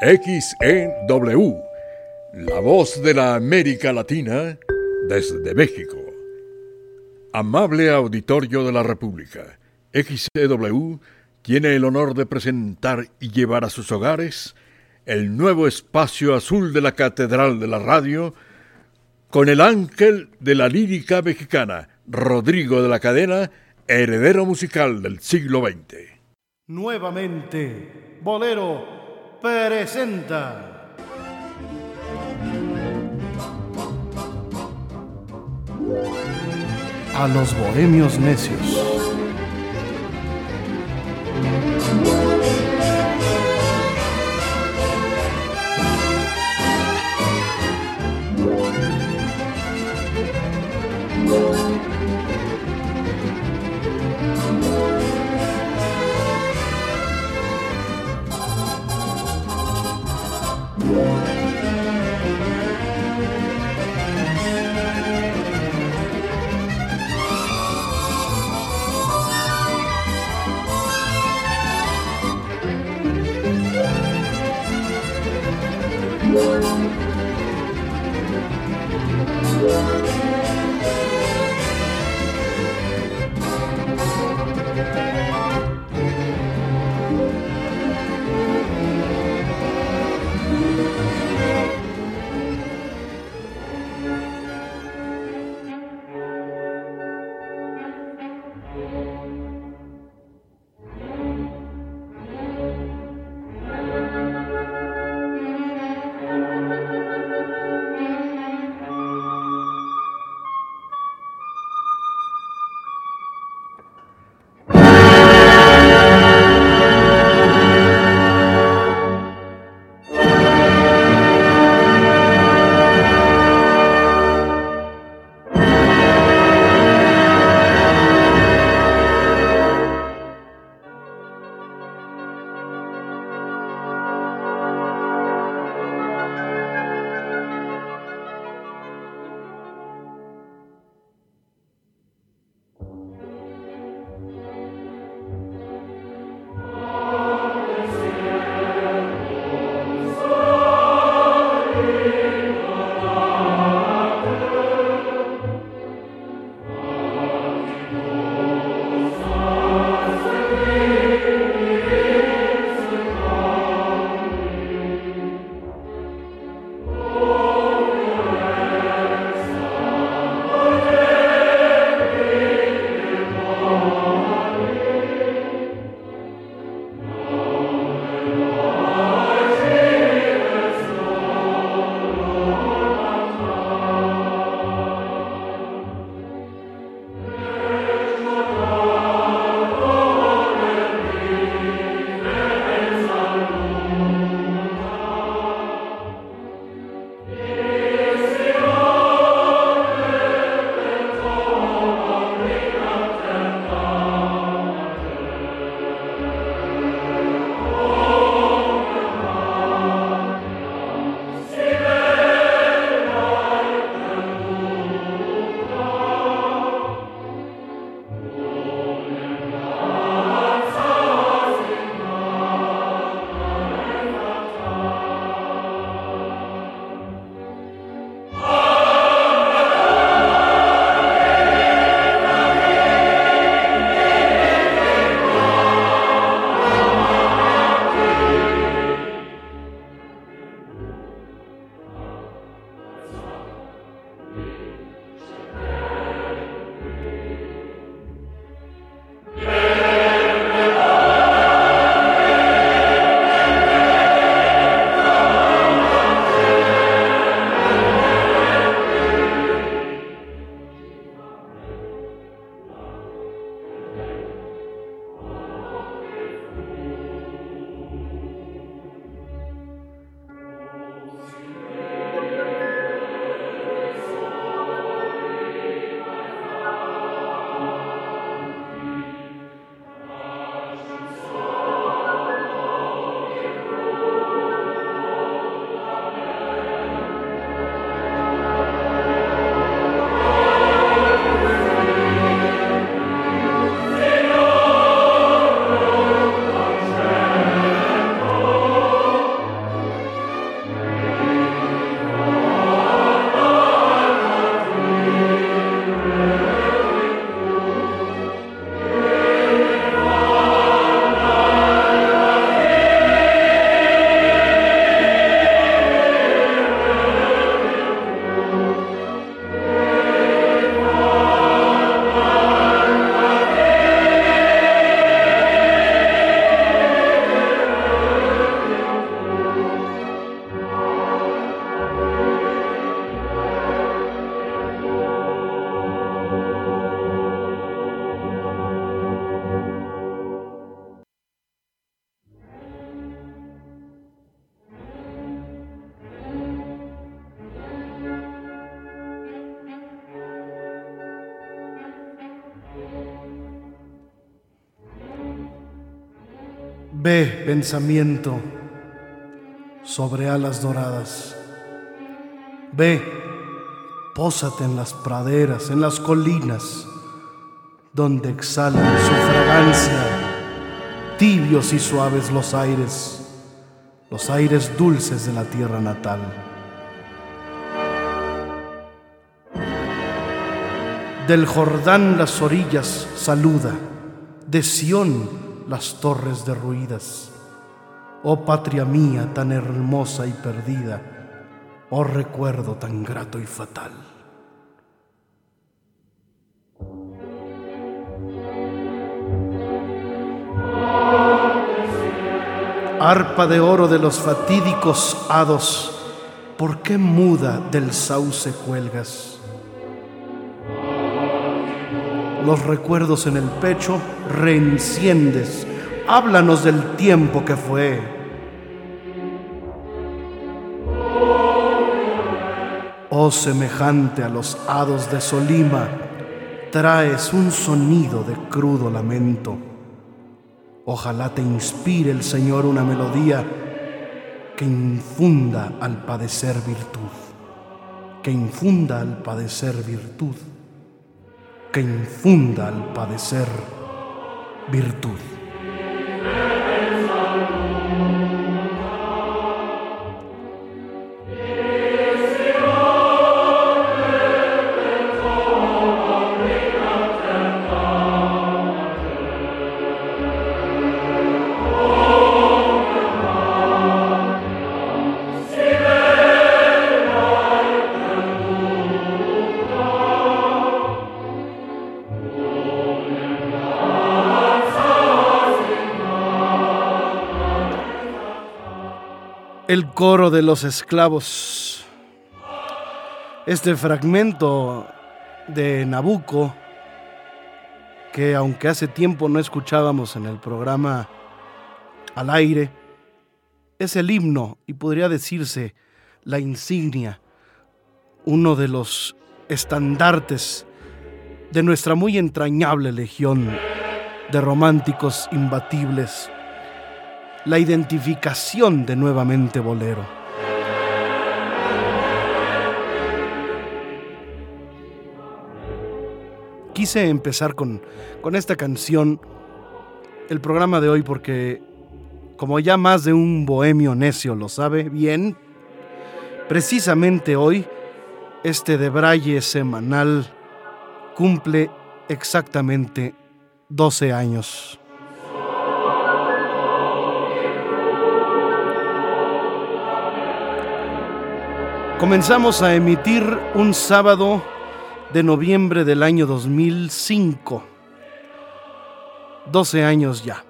XEW, la voz de la América Latina desde México. Amable auditorio de la República, XEW tiene el honor de presentar y llevar a sus hogares el nuevo espacio azul de la Catedral de la Radio con el ángel de la lírica mexicana, Rodrigo de la Cadena, heredero musical del siglo XX. Nuevamente, Bolero presenta. A los bohemios necios. Ve, pensamiento, sobre alas doradas. Ve, pósate en las praderas, en las colinas, donde exhalan su fragancia, tibios y suaves los aires, los aires dulces de la tierra natal. Del Jordán las orillas saluda, de Sión las torres derruidas. Oh patria mía tan hermosa y perdida, oh recuerdo tan grato y fatal. Arpa de oro de los fatídicos hados, ¿por qué muda del sauce cuelgas? Los recuerdos en el pecho reenciendes, háblanos del tiempo que fue. Oh semejante a los hados de Solima, traes un sonido de crudo lamento. Ojalá te inspire el Señor una melodía que infunda al padecer virtud, que infunda al padecer virtud, que infunda al padecer virtud. El coro de los esclavos. Este fragmento de Nabucco, que aunque hace tiempo no escuchábamos en el programa al aire, es el himno y podría decirse la insignia, uno de los estandartes de nuestra muy entrañable legión de románticos imbatibles la identificación de nuevamente bolero. Quise empezar con, con esta canción el programa de hoy porque, como ya más de un bohemio necio lo sabe bien, precisamente hoy, este de Braille semanal cumple exactamente 12 años. Comenzamos a emitir un sábado de noviembre del año 2005. 12 años ya.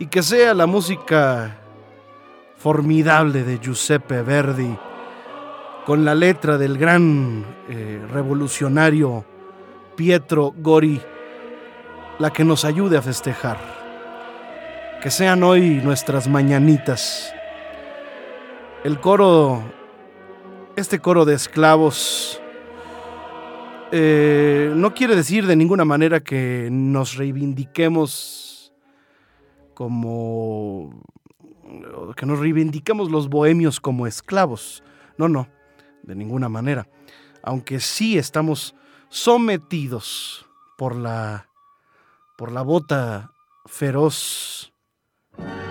Y que sea la música formidable de Giuseppe Verdi, con la letra del gran eh, revolucionario Pietro Gori, la que nos ayude a festejar. Que sean hoy nuestras mañanitas. El coro este coro de esclavos eh, no quiere decir de ninguna manera que nos reivindiquemos como que nos reivindiquemos los bohemios como esclavos. No, no, de ninguna manera. Aunque sí estamos sometidos por la por la bota feroz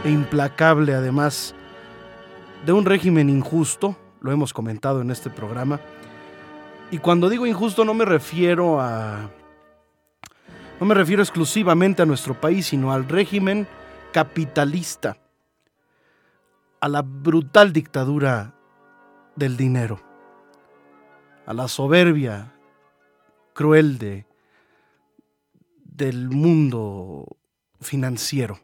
e implacable además de un régimen injusto lo hemos comentado en este programa. Y cuando digo injusto no me refiero a... No me refiero exclusivamente a nuestro país, sino al régimen capitalista, a la brutal dictadura del dinero, a la soberbia cruel de, del mundo financiero.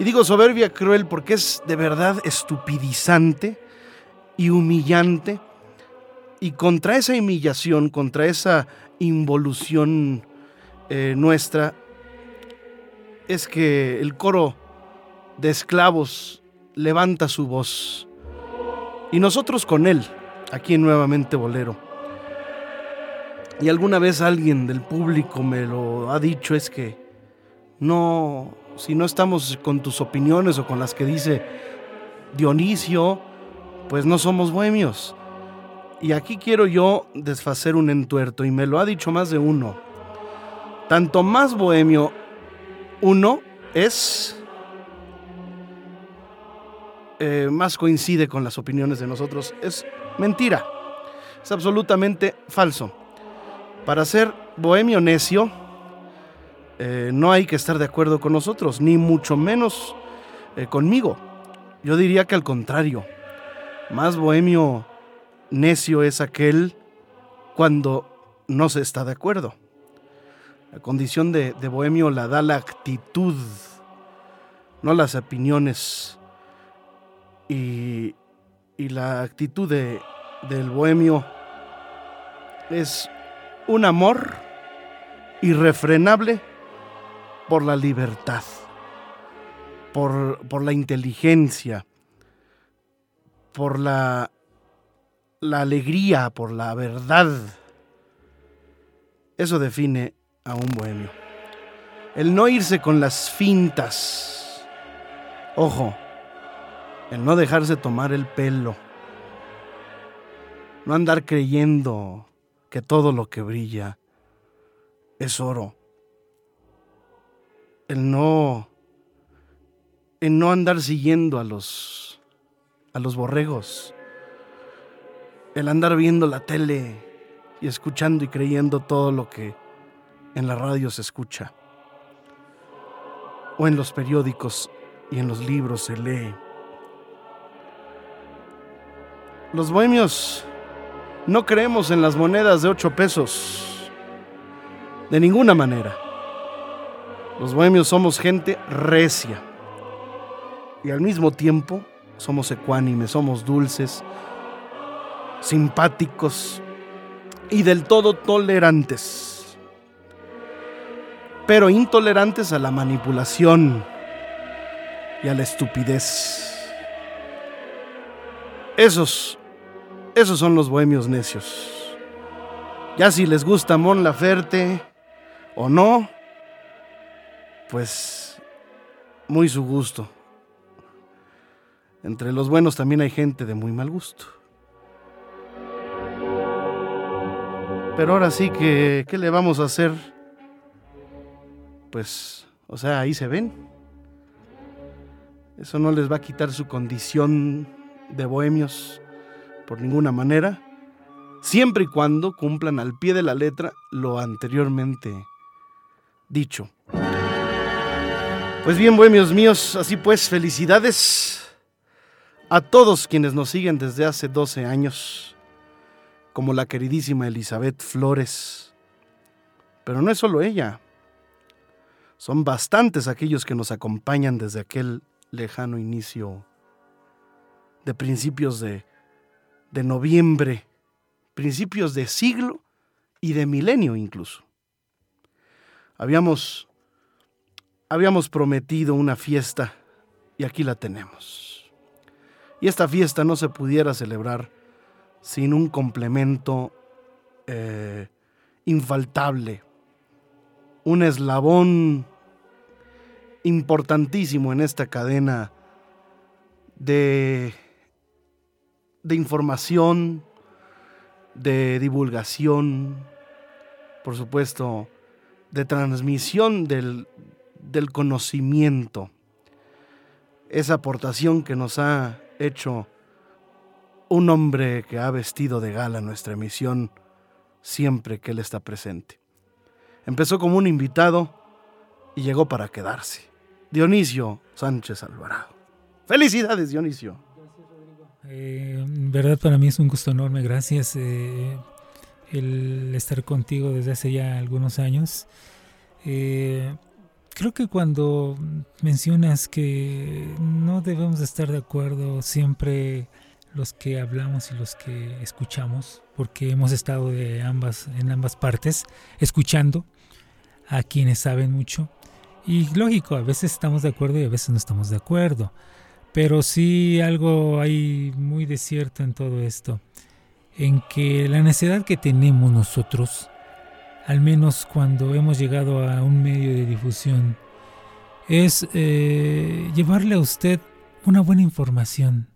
Y digo soberbia cruel porque es de verdad estupidizante y humillante. Y contra esa humillación, contra esa involución eh, nuestra, es que el coro de esclavos levanta su voz. Y nosotros con él, aquí en Nuevamente Bolero. y alguna vez alguien del público me lo ha dicho, es que no, si no estamos con tus opiniones o con las que dice Dionisio, pues no somos bohemios. Y aquí quiero yo desfacer un entuerto, y me lo ha dicho más de uno. Tanto más bohemio uno es, eh, más coincide con las opiniones de nosotros. Es mentira. Es absolutamente falso. Para ser bohemio necio, eh, no hay que estar de acuerdo con nosotros, ni mucho menos eh, conmigo. Yo diría que al contrario, más bohemio necio es aquel cuando no se está de acuerdo. La condición de, bohemio la da la actitud, no las opiniones. Y, la actitud del bohemio es un amor irrefrenable por la libertad, por, por la inteligencia, por la, la alegría, por la verdad. Eso define a un bohemio. El no irse con las fintas. Ojo, el no dejarse tomar el pelo. No andar creyendo que todo lo que brilla es oro. El no el no andar siguiendo a los a los borregos. El andar viendo la tele y escuchando y creyendo todo lo que en la radio se escucha, o en los periódicos y en los libros se lee. Los bohemios no creemos en las monedas de ocho pesos, de ninguna manera. Los bohemios somos gente recia y al mismo tiempo somos ecuánimes, somos dulces, simpáticos y del todo tolerantes pero intolerantes a la manipulación y a la estupidez. Esos, esos son los bohemios necios. Ya si les gusta Mon Laferte o no, pues muy su gusto. Entre los buenos también hay gente de muy mal gusto. Pero ahora sí que, ¿qué le vamos a hacer? pues, o sea, ahí se ven. Eso no les va a quitar su condición de bohemios por ninguna manera, siempre y cuando cumplan al pie de la letra lo anteriormente dicho. Pues bien, bohemios míos, así pues, felicidades a todos quienes nos siguen desde hace 12 años, como la queridísima Elizabeth Flores. Pero no es solo ella. Son bastantes aquellos que nos acompañan desde aquel lejano inicio de principios de, de noviembre, principios de siglo y de milenio incluso. Habíamos, habíamos prometido una fiesta y aquí la tenemos. Y esta fiesta no se pudiera celebrar sin un complemento eh, infaltable, un eslabón importantísimo en esta cadena de, de información, de divulgación, por supuesto, de transmisión del, del conocimiento. Esa aportación que nos ha hecho un hombre que ha vestido de gala nuestra emisión siempre que él está presente. Empezó como un invitado y llegó para quedarse. Dionisio Sánchez Alvarado. Felicidades, Dionisio. Eh, verdad para mí es un gusto enorme, gracias eh, el estar contigo desde hace ya algunos años. Eh, creo que cuando mencionas que no debemos estar de acuerdo siempre los que hablamos y los que escuchamos, porque hemos estado de ambas, en ambas partes, escuchando a quienes saben mucho y lógico, a veces estamos de acuerdo y a veces no estamos de acuerdo. Pero sí algo hay muy de cierto en todo esto. En que la necesidad que tenemos nosotros al menos cuando hemos llegado a un medio de difusión, es eh, llevarle a usted una buena información.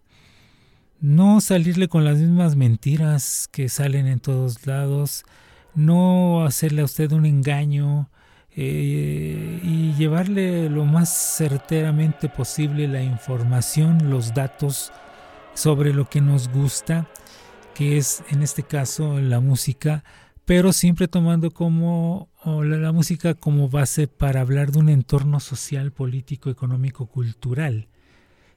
No salirle con las mismas mentiras que salen en todos lados, no hacerle a usted un engaño eh, y llevarle lo más certeramente posible la información, los datos sobre lo que nos gusta, que es en este caso la música, pero siempre tomando como la, música como base para hablar de un entorno social, político, económico, cultural,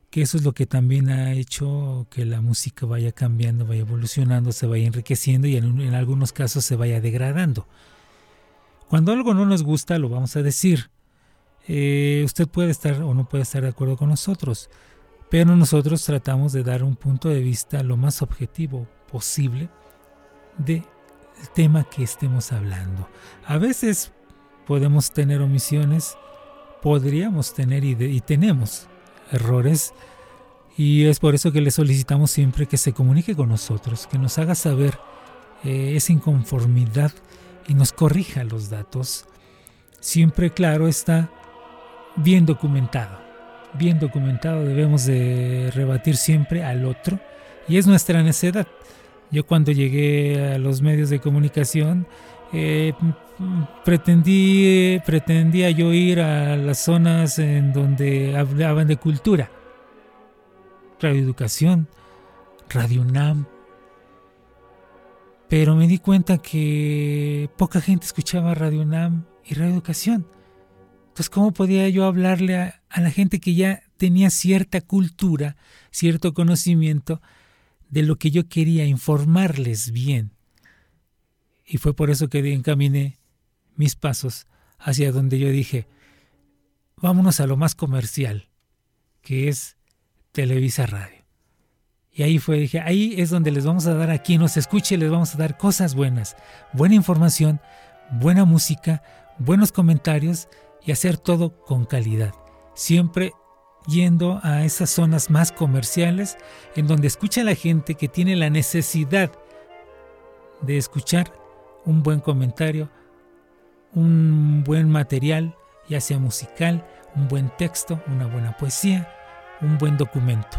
que eso es lo que también ha hecho que la música vaya cambiando, vaya evolucionando, se vaya enriqueciendo y en, algunos casos se vaya degradando. Cuando algo no nos gusta, lo vamos a decir. Eh, usted puede estar o no puede estar de acuerdo con nosotros, pero nosotros tratamos de dar un punto de vista lo más objetivo posible de el tema que estemos hablando. A veces podemos tener omisiones, podríamos tener y, tenemos errores y es por eso que le solicitamos siempre que se comunique con nosotros, que nos haga saber eh, esa inconformidad y nos corrija los datos. Siempre, claro, está bien documentado. Bien documentado debemos de rebatir siempre al otro y es nuestra necedad. Yo cuando llegué a los medios de comunicación eh, pretendí, pretendía yo ir a las zonas en donde hablaban de cultura, Radio Educación, Radio UNAM, pero me di cuenta que poca gente escuchaba Radio UNAM y Radio Educación. Entonces, ¿cómo podía yo hablarle a la gente que ya tenía cierta cultura, cierto conocimiento de lo que yo quería informarles bien. Y fue por eso que encaminé mis pasos hacia donde yo dije, vámonos a lo más comercial, que es Televisa Radio. Y ahí fue, dije, ahí es donde les vamos a dar a quien nos escuche, les vamos a dar cosas buenas, buena información, buena música, buenos comentarios y hacer todo con calidad. Siempre yendo a esas zonas más comerciales en donde escucha a la gente que tiene la necesidad de escuchar un buen comentario, un buen material, ya sea musical, un buen texto, una buena poesía, un buen documento.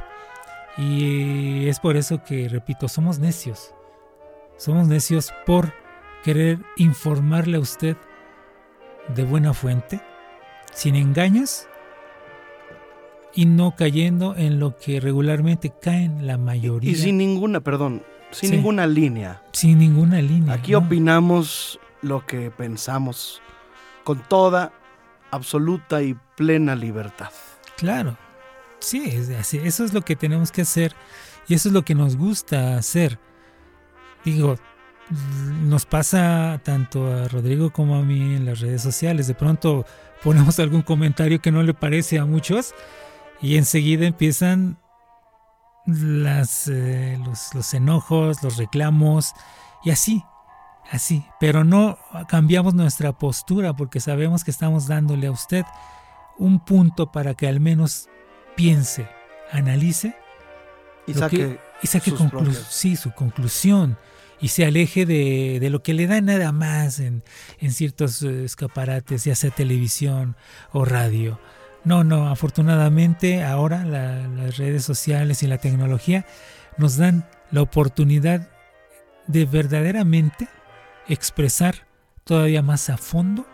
Y es por eso que, repito, somos necios. Somos necios por querer informarle a usted de buena fuente, sin engaños y no cayendo en lo que regularmente caen la mayoría. Y sin ninguna, perdón, sin ninguna línea. Sin ninguna línea. Aquí opinamos lo que pensamos con toda, absoluta y plena libertad. Claro, sí, eso es lo que tenemos que hacer y eso es lo que nos gusta hacer. Digo, nos pasa tanto a Rodrigo como a mí en las redes sociales. De pronto ponemos algún comentario que no le parece a muchos y enseguida empiezan las, eh, los, enojos, los reclamos y así, así. Pero no cambiamos nuestra postura porque sabemos que estamos dándole a usted un punto para que al menos piense, analice y saque, y saque sí, su conclusión y se aleje de, de, lo que le da nada más en, en ciertos eh, escaparates, ya sea televisión o radio. No, no, afortunadamente ahora las redes sociales y la tecnología nos dan la oportunidad de verdaderamente expresar todavía más a fondo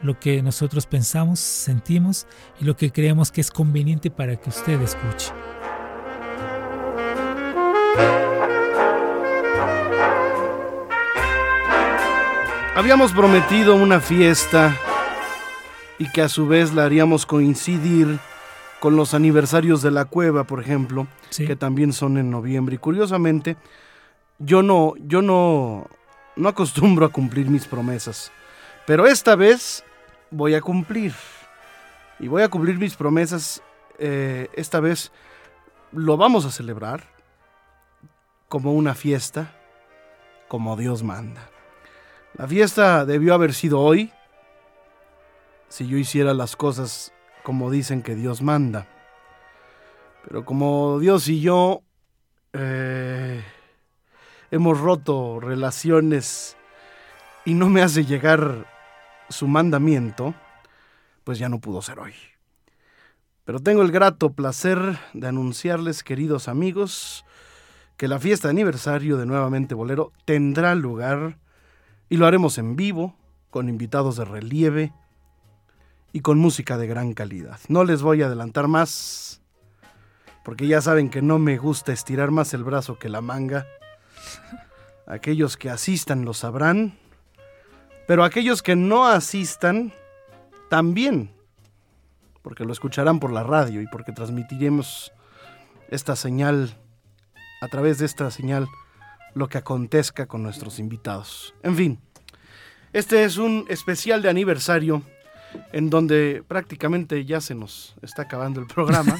lo que nosotros pensamos, sentimos y lo que creemos que es conveniente para que usted escuche. Habíamos prometido una fiesta y que a su vez la haríamos coincidir con los aniversarios de la cueva, por ejemplo, que también son en noviembre. Y curiosamente, yo no, yo no, no acostumbro a cumplir mis promesas, pero esta vez voy a cumplir. Y voy a cumplir mis promesas. Eh, esta vez lo vamos a celebrar como una fiesta, como Dios manda. La fiesta debió haber sido hoy, si yo hiciera las cosas como dicen que Dios manda. Pero como Dios y yo eh, hemos roto relaciones y no me hace llegar su mandamiento, pues ya no pudo ser hoy. Pero tengo el grato placer de anunciarles, queridos amigos, que la fiesta de aniversario de Nuevamente Bolero tendrá lugar y lo haremos en vivo, con invitados de relieve y con música de gran calidad. No les voy a adelantar más, porque ya saben que no me gusta estirar más el brazo que la manga. Aquellos que asistan lo sabrán, pero aquellos que no asistan también, porque lo escucharán por la radio y porque transmitiremos esta señal, a través de esta señal, lo que acontezca con nuestros invitados. En fin, este es un especial de aniversario en donde prácticamente ya se nos está acabando el programa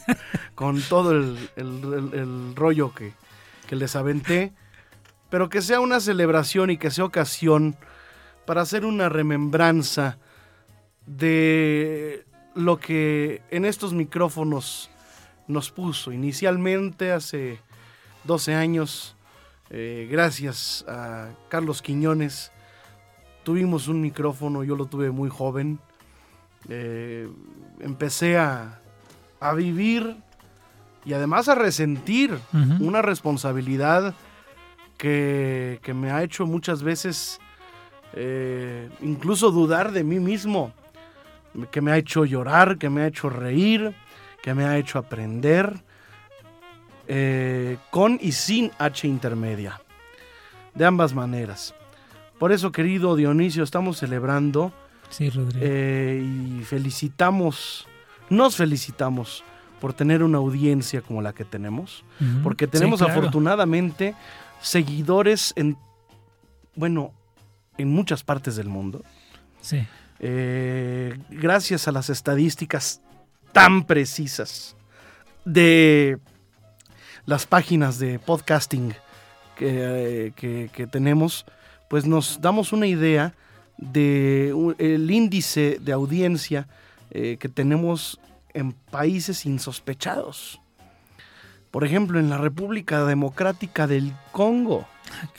con todo el, rollo que, que les aventé. Pero que sea una celebración y que sea ocasión para hacer una remembranza de lo que en estos micrófonos nos puso inicialmente hace 12 años, eh, gracias a Carlos Quiñones, tuvimos un micrófono, yo lo tuve muy joven, eh, empecé a, a, vivir y además a resentir una responsabilidad que, me ha hecho muchas veces eh, incluso dudar de mí mismo, que me ha hecho llorar, que me ha hecho reír, que me ha hecho aprender, eh, con y sin H intermedia, de ambas maneras. Por eso, querido Dionisio, estamos celebrando sí, eh, y felicitamos, nos felicitamos por tener una audiencia como la que tenemos, porque tenemos afortunadamente seguidores en, bueno, en muchas partes del mundo. Sí. Eh, gracias a las estadísticas tan precisas de las páginas de podcasting que, que, tenemos, pues nos damos una idea del el índice de audiencia eh, que tenemos en países insospechados. Por ejemplo, en la República Democrática del Congo.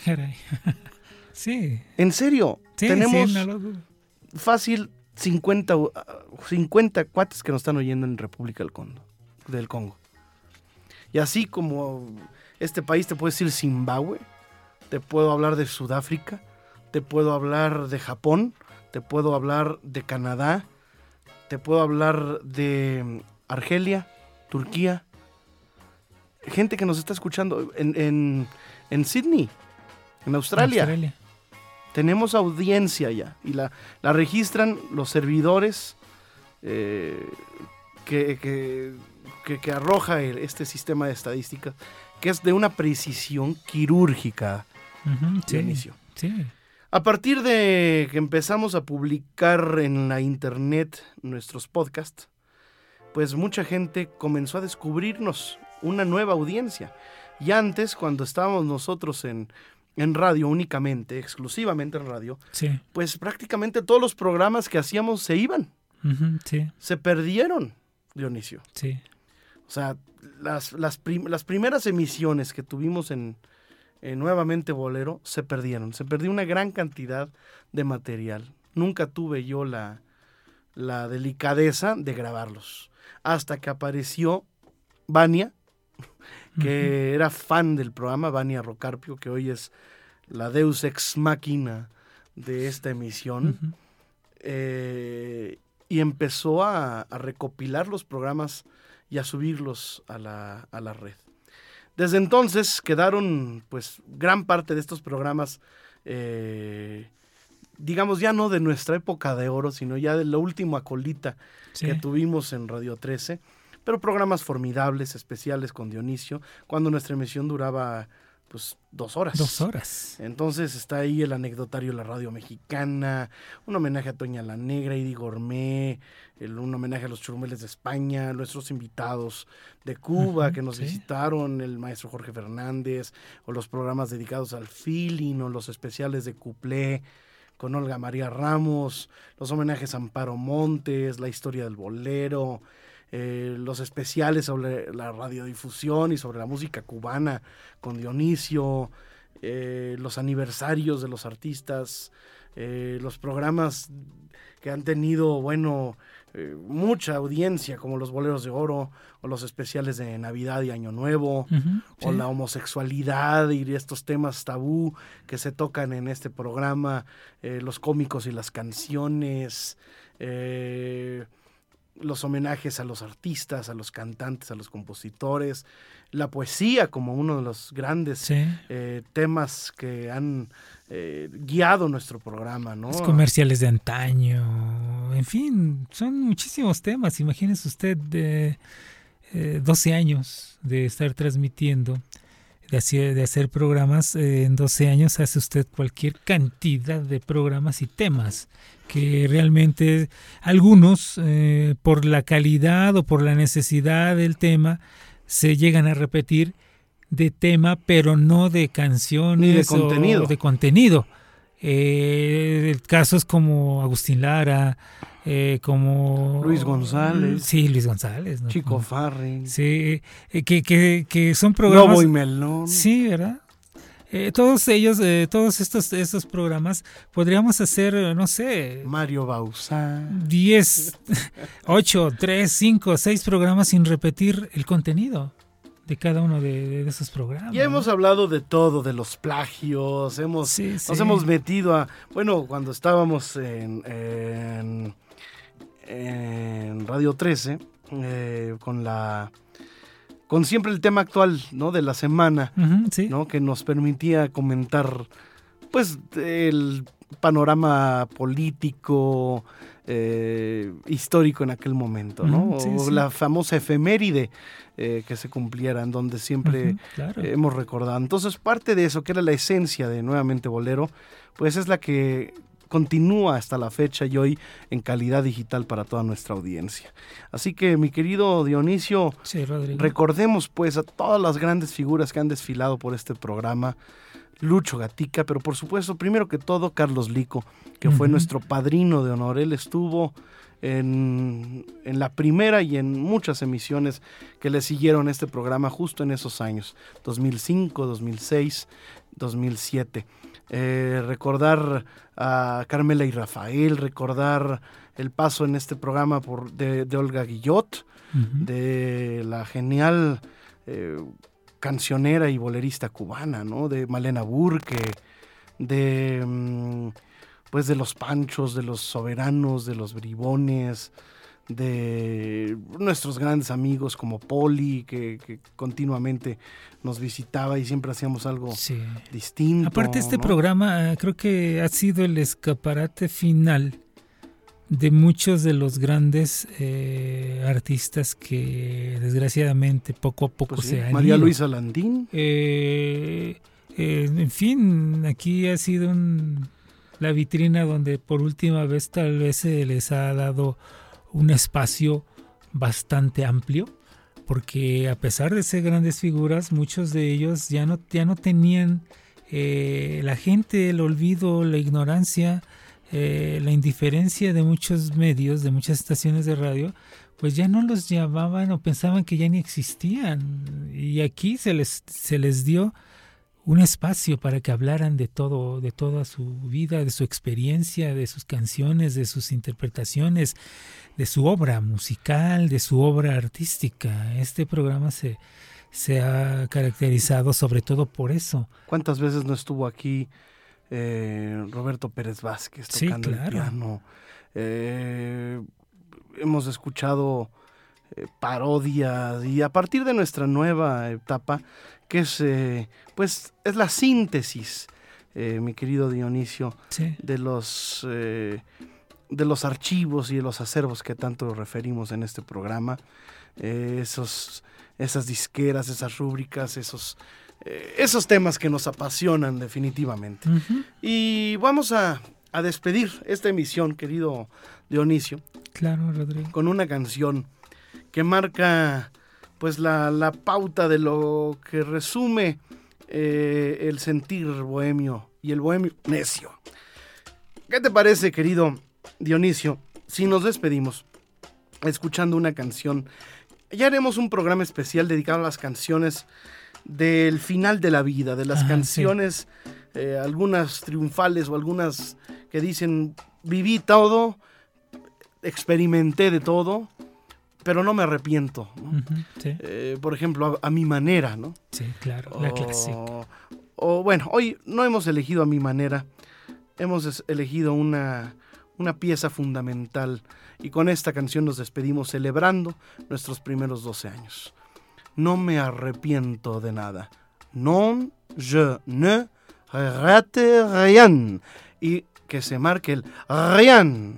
Caray. sí. En serio, tenemos fácil 50, 50 cuates que nos están oyendo en República del Congo, del Congo. Y así como este país te puede decir Zimbabue, te puedo hablar de Sudáfrica, te puedo hablar de Japón, te puedo hablar de Canadá, te puedo hablar de Argelia, Turquía, gente que nos está escuchando en, en, Sydney, en Australia. Tenemos audiencia ya y la, la registran los servidores eh, que, que, arroja este sistema de estadísticas, que es de una precisión quirúrgica de inicio. A partir de que empezamos a publicar en la internet nuestros podcasts, pues mucha gente comenzó a descubrirnos una nueva audiencia. Y antes, cuando estábamos nosotros en, en radio únicamente, exclusivamente en radio, pues prácticamente todos los programas que hacíamos se iban. Se perdieron, Dionisio. Sí. O sea, las, las, primeras emisiones que tuvimos en, Nuevamente Bolero se perdieron. Se perdió una gran cantidad de material. Nunca tuve yo la, la delicadeza de grabarlos. Hasta que apareció Vania que era fan del programa, Vania Rocarpio, que hoy es la deus ex máquina de esta emisión, eh, y empezó a, recopilar los programas y a subirlos a la, a la, red. Desde entonces quedaron, pues, gran parte de estos programas, eh, digamos, ya no de nuestra época de oro, sino ya de la última colita que tuvimos en Radio 13 pero programas formidables, especiales con Dionisio, cuando nuestra emisión duraba pues dos horas. Dos horas. Entonces está ahí el anecdotario de la radio mexicana, un homenaje a Toña la Negra, Idi Gourmet, el, un homenaje a los churumeles de España, nuestros invitados de Cuba que nos visitaron, el maestro Jorge Fernández, o los programas dedicados al feeling, o los especiales de Cuplé con Olga María Ramos, los homenajes a Amparo Montes, la historia del bolero, eh, los especiales sobre la radiodifusión y sobre la música cubana con Dionisio, eh, los aniversarios de los artistas, eh, los programas que han tenido, bueno, eh, mucha audiencia, como los boleros de oro, o los especiales de Navidad y Año Nuevo, o la homosexualidad y estos temas tabú que se tocan en este programa, los cómicos y las canciones, los homenajes a los artistas, a los cantantes, a los compositores, la poesía como uno de los grandes eh, temas que han eh, guiado nuestro programa, ¿no? Los comerciales de antaño, en fin, son muchísimos temas. Imagínese usted de 12 eh, años de estar transmitiendo, de hacer, de hacer programas, en 12 años hace usted cualquier cantidad de programas y temas que realmente algunos, por la calidad o por la necesidad del tema, se llegan a repetir de tema, pero no de canciones de contenido. O de contenido. Eh, casos como Agustín Lara, eh, como Luis González. Sí, Luis González. Chico Farri. Sí, eh, que, que, que, son programas. Lobo y Melón. Sí, ¿verdad? Eh, todos ellos, eh, todos estos, estos programas, podríamos hacer, no sé. Mario Bausá. 10, 8, 3, 5, 6 programas sin repetir el contenido de cada uno de, esos programas. Ya hemos hablado de todo, de los plagios, hemos, nos hemos metido a, bueno, cuando estábamos en, en, Radio 13, eh, con la con siempre el tema actual, ¿no? De la semana, ¿no? Que nos permitía comentar, pues, el panorama político, eh, histórico en aquel momento, ¿no? o la famosa efeméride eh, que se cumpliera, en donde siempre hemos recordado. Entonces, parte de eso, que era la esencia de Nuevamente Bolero, pues es la que continúa hasta la fecha y hoy en calidad digital para toda nuestra audiencia. Así que mi querido Dionisio, recordemos pues a todas las grandes figuras que han desfilado por este programa. Lucho Gatica, pero por supuesto, primero que todo, Carlos Lico, que fue nuestro padrino de honor. Él estuvo en, en, la primera y en muchas emisiones que le siguieron este programa justo en esos años, 2005, 2006, 2007. Eh, recordar a Carmela y Rafael, recordar el paso en este programa por, de, Olga Guillot, de la genial eh, cancionera y bolerista cubana, ¿no? De Malena Burke, de mm, pues de los Panchos, de los Soberanos, de los Bribones, de nuestros grandes amigos como Poli, que, continuamente nos visitaba y siempre hacíamos algo distinto. Aparte este programa creo que ha sido el escaparate final de muchos de los grandes eh, artistas que desgraciadamente poco a poco pues se han María Luisa Landín. Eh, eh, en fin, aquí ha sido la vitrina donde por última vez tal vez se les ha dado un espacio bastante amplio, porque a pesar de ser grandes figuras, muchos de ellos ya no, ya no tenían eh, la gente, el olvido, la ignorancia, eh, la indiferencia de muchos medios, de muchas estaciones de radio, pues ya no los llamaban o pensaban que ya ni existían. Y aquí se les, se les dio un espacio para que hablaran de todo, de toda su vida, de su experiencia, de sus canciones, de sus interpretaciones, de su obra musical, de su obra artística. Este programa se, se ha caracterizado sobre todo por eso. ¿Cuántas veces no estuvo aquí eh, Roberto Pérez Vázquez tocando el piano? Eh, hemos escuchado eh, parodias y a partir de nuestra nueva etapa, que es, pues, es la síntesis, mi querido Dionisio, de los de los archivos y de los acervos que tanto referimos en este programa, eh, esos, esas disqueras, esas rúbricas, esos, eh, esos temas que nos apasionan definitivamente. Y vamos a, despedir esta emisión, querido Dionisio. Claro, Rodrigo. Con una canción que marca pues la, la pauta de lo que resume eh, el sentir bohemio y el bohemio necio. ¿Qué te parece, querido Dionisio, si nos despedimos escuchando una canción, ya haremos un programa especial dedicado a las canciones del final de la vida, de las canciones, eh, algunas triunfales o algunas que dicen, viví todo, experimenté de todo, pero no me arrepiento. Eh, por ejemplo, a, mi manera, ¿no? Sí, claro, la clásica. O bueno, hoy no hemos elegido a mi manera, hemos elegido una, una pieza fundamental y con esta canción nos despedimos celebrando nuestros primeros 12 años. No me arrepiento de nada. Non, je ne regrette rien. Y que se marque el rien.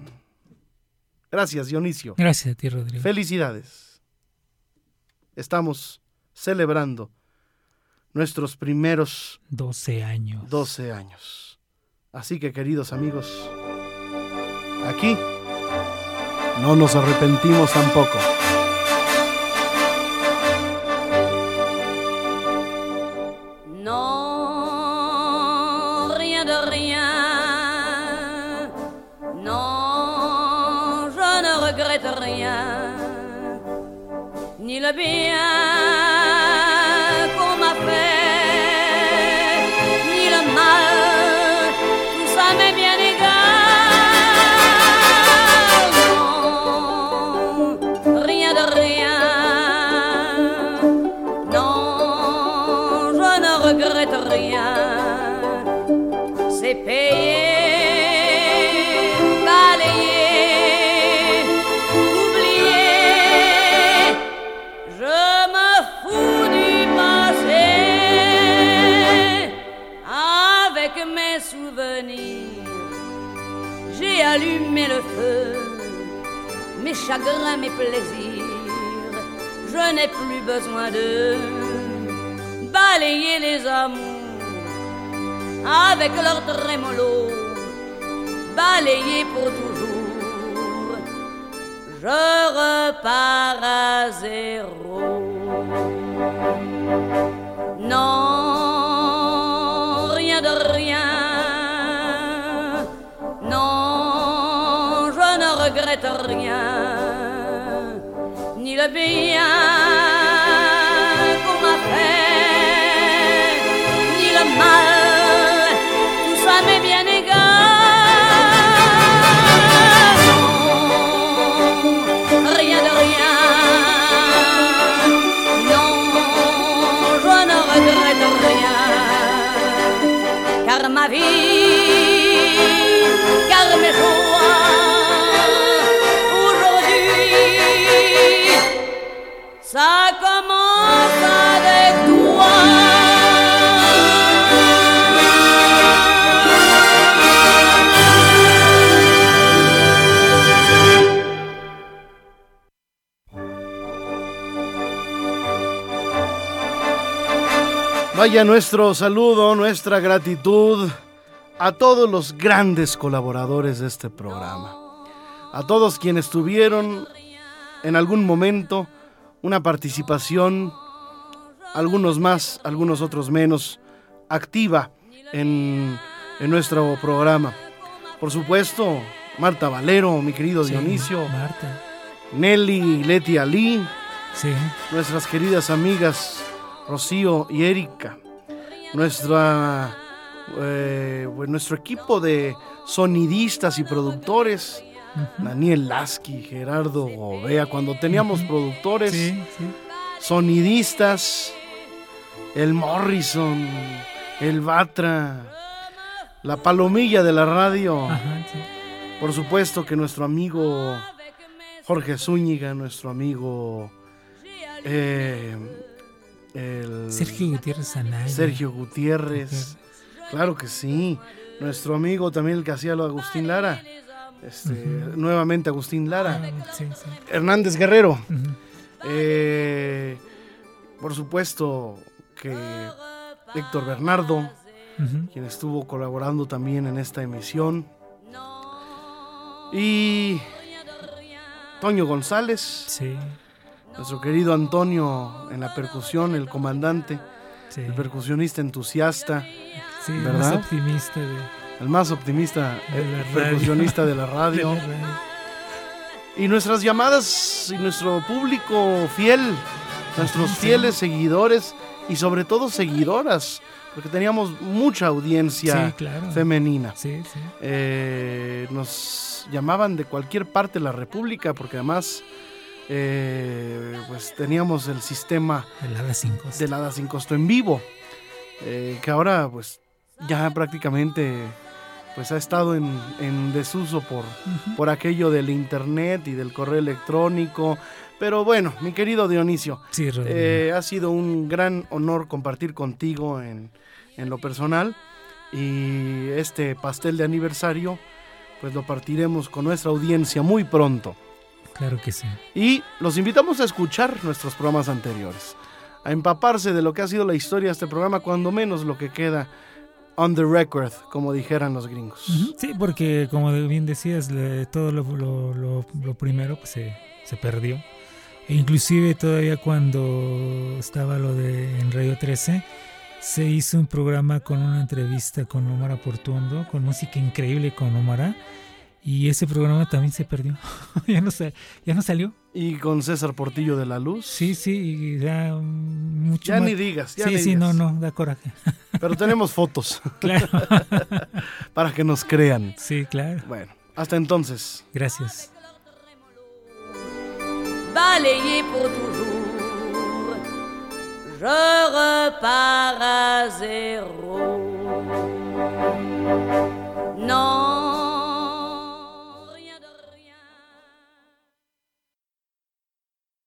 Gracias, Dionisio. Gracias a ti, Rodrigo. Felicidades. Estamos celebrando nuestros primeros 12 años. 12 años. Así que, queridos amigos, aquí no nos arrepentimos tampoco. Le mes plaisirs, je n'ai plus besoin de balayer les amours avec leur trémolo, balayer pour toujours. Je repars à zéro. Ni Vaya nuestro saludo, nuestra gratitud a todos los grandes colaboradores de este programa. A todos quienes tuvieron en algún momento una participación, algunos más, algunos otros menos, activa en, nuestro programa. Por supuesto, Marta Valero, mi querido Dionisio, Marta. Nelly Leti Ali, nuestras queridas amigas Rocío y Erika, nuestra, eh, nuestro equipo de sonidistas y productores, Daniel Lasky, Gerardo Gobea, cuando teníamos productores, sonidistas, el Morrison, el Batra, la palomilla de la radio. Por supuesto que nuestro amigo Jorge Zúñiga, nuestro amigo eh, Sergio Gutiérrez Anaya. Sergio Gutiérrez, claro que sí. Nuestro amigo también el que hacía lo Agustín Lara. Este, nuevamente Agustín Lara, ah, Hernández Guerrero, eh, por supuesto que Héctor Bernardo, quien estuvo colaborando también en esta emisión, y Toño González, nuestro querido Antonio en la percusión, el comandante, el percusionista entusiasta, ¿verdad? optimista de el más optimista, el percusionista de la radio. Y nuestras llamadas y nuestro público fiel, nuestros fieles seguidores y sobre todo seguidoras, porque teníamos mucha audiencia Sí, claro. femenina. Sí, sí. Eh, nos llamaban de cualquier parte de la República, porque además eh, pues teníamos el sistema El Hada sin costo. Hada sin costo en vivo, eh, que ahora pues ya prácticamente pues ha estado en, en desuso por, por aquello del internet y del correo electrónico. Pero bueno, mi querido Dionisio, Sí, eh, ha sido un gran honor compartir contigo en, en lo personal y este pastel de aniversario pues lo partiremos con nuestra audiencia muy pronto. Claro que sí. Y los invitamos a escuchar nuestros programas anteriores, a empaparse de lo que ha sido la historia de este programa, cuando menos lo que queda on the record, como dijeran los gringos. Sí, porque como bien decías, todo lo, lo- lo- lo primero pues, se, se perdió. E inclusive todavía cuando estaba lo de en Radio 13, se hizo un programa con una entrevista con Omar Portuondo, con música increíble con Omar. Y ese programa también se perdió. ya, no sal, ya no salió. Y con César Portillo de la Luz. Sí, sí, ya ni digas, ya Sí, sí, no, no, da coraje. Pero tenemos fotos. claro. Para que nos crean. Sí, claro. Bueno, hasta entonces. Gracias. Balayé por toujours. Je repars à zéro. Non.